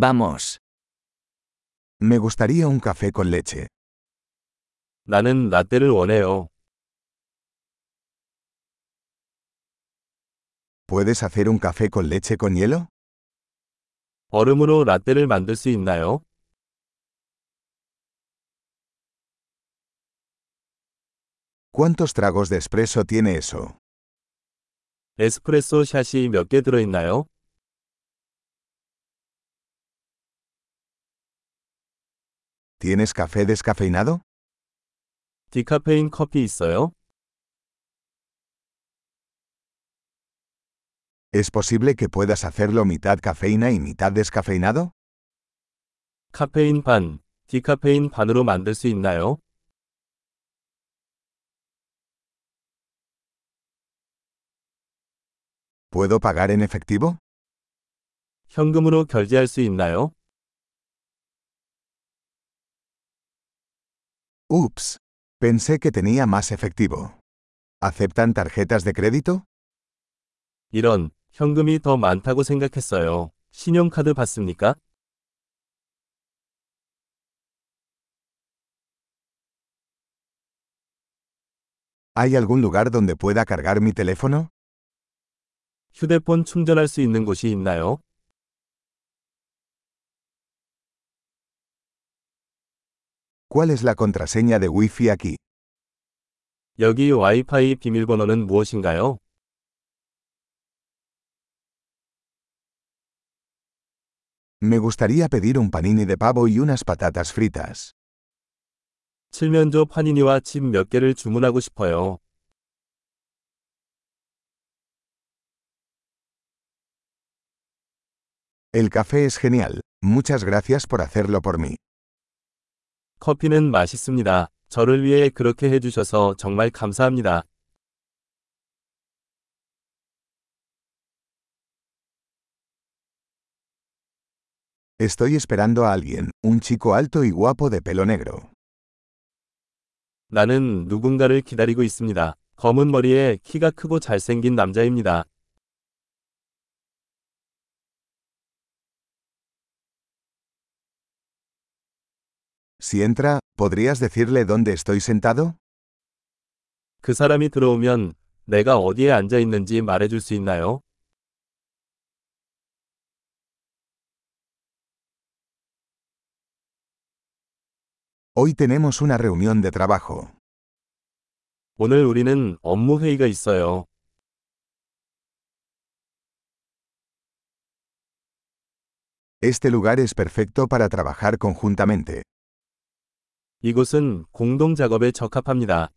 Vamos. Me gustaría un café con leche. 나는 라떼를 원해요. ¿Puedes hacer un café con leche con hielo? 얼음으로 라떼를 만들 수 있나요? ¿Cuántos tragos de espresso tiene eso? 에스프레소 샷이 몇 개 들어있나요? ¿Tienes café descafeinado? 디카페인 커피 있어요? ¿Es posible que puedas hacerlo mitad cafeína y mitad descafeinado? 카페인 반, 디카페인 반으로 만들 수 있나요? ¿Puedo pagar en efectivo? 현금으로 결제할 수 있나요? Ups. Pensé que tenía más efectivo. ¿Aceptan tarjetas de crédito? 이런, 현금이 더 많다고 생각했어요. 신용카드 받습니까? ¿Hay algún lugar donde pueda cargar mi teléfono? 휴대폰 충전할 수 있는 곳이 있나요? ¿Cuál es la contraseña de Wi-Fi aquí? 여기 와이파이 비밀번호는 무엇인가요? Me gustaría pedir un panini de pavo y unas patatas fritas. 칠면조 파니니와 칩 몇 개를 주문하고 싶어요. El café es genial. Muchas gracias por hacerlo por mí. 커피는 맛있습니다. 저를 위해 그렇게 해주셔서 정말 감사합니다. Estoy esperando a alguien, un chico alto y guapo de pelo negro. 나는 누군가를 기다리고 있습니다. 검은 머리에 키가 크고 잘생긴 남자입니다. Si entra, ¿podrías decirle dónde estoy sentado? 그 사람이 들어오면 내가 어디에 앉아 있는지 말해줄 수 있나요? Hoy tenemos una reunión de trabajo. 오늘 우리는 업무 회의가 있어요. Este lugar es perfecto para trabajar conjuntamente. 이곳은 공동 작업에 적합합니다.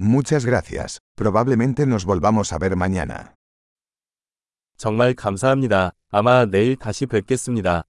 Muchas gracias. Probablemente nos volvamos a ver mañana. 정말 감사합니다. 아마 내일 다시 뵙겠습니다.